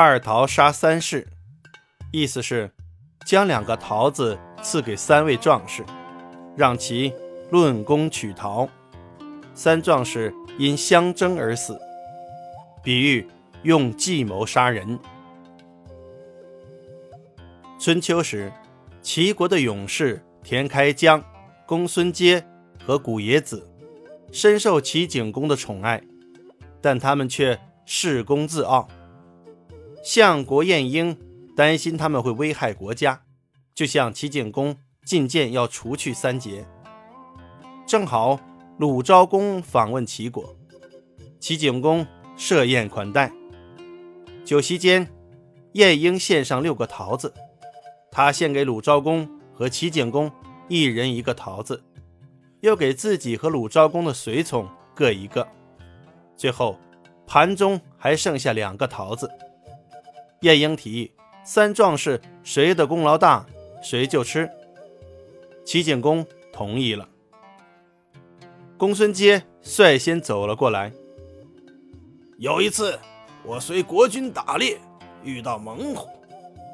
二桃杀三士，意思是将两个桃子赐给三位壮士，让其论功取桃。三壮士因相争而死，比喻用计谋杀人。春秋时，齐国的勇士田开疆、公孙接和古冶子深受齐景公的宠爱，但他们却恃功自傲。相国晏婴担心他们会危害国家，就向齐景公进谏要除去三杰。正好鲁昭公访问齐国，齐景公设宴款待。酒席间，晏婴献上六个桃子，他献给鲁昭公和齐景公一人一个桃子，又给自己和鲁昭公的随从各一个。最后，盘中还剩下两个桃子。晏婴提议：“三壮士谁的功劳大，谁就吃。”齐景公同意了。公孙接率先走了过来。有一次，我随国军打猎，遇到猛虎，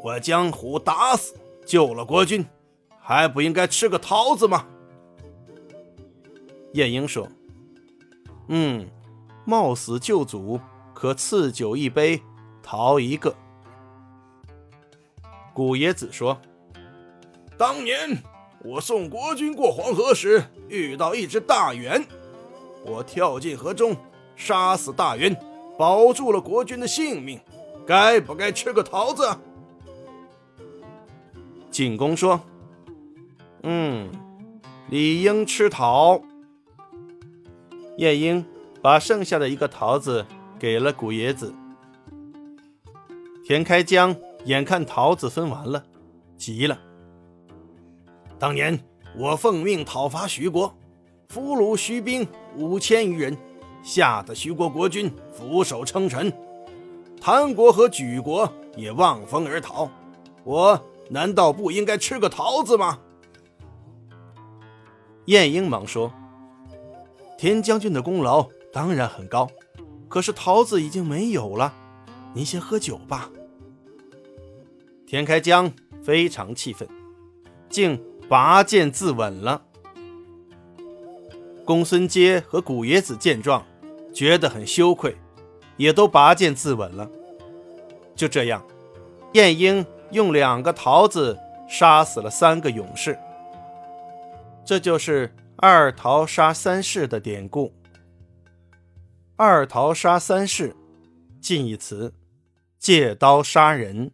我将虎打死，救了国军，还不应该吃个桃子吗？晏婴说：“嗯，冒死救祖，可赐酒一杯，桃一个。”古冶子说：“当年我送国君过黄河时，遇到一只大猿，我跳进河中杀死大猿，保住了国君的性命，该不该吃个桃子？”景公说：“嗯，理应吃桃。”晏婴把剩下的一个桃子给了古冶子。田开疆。眼看桃子分完了，急了。当年我奉命讨伐徐国，俘虏徐兵五千余人，吓得徐国国君俯首称臣，谭国和莒国也望风而逃。我难道不应该吃个桃子吗？晏婴忙说：“田将军的功劳当然很高，可是桃子已经没有了，您先喝酒吧。”田开疆非常气愤，竟拔剑自刎了。公孙接和古冶子见状，觉得很羞愧，也都拔剑自刎了。就这样，晏婴用两个桃子杀死了三个勇士。这就是“二桃杀三士”的典故。“二桃杀三士”近义词，借刀杀人。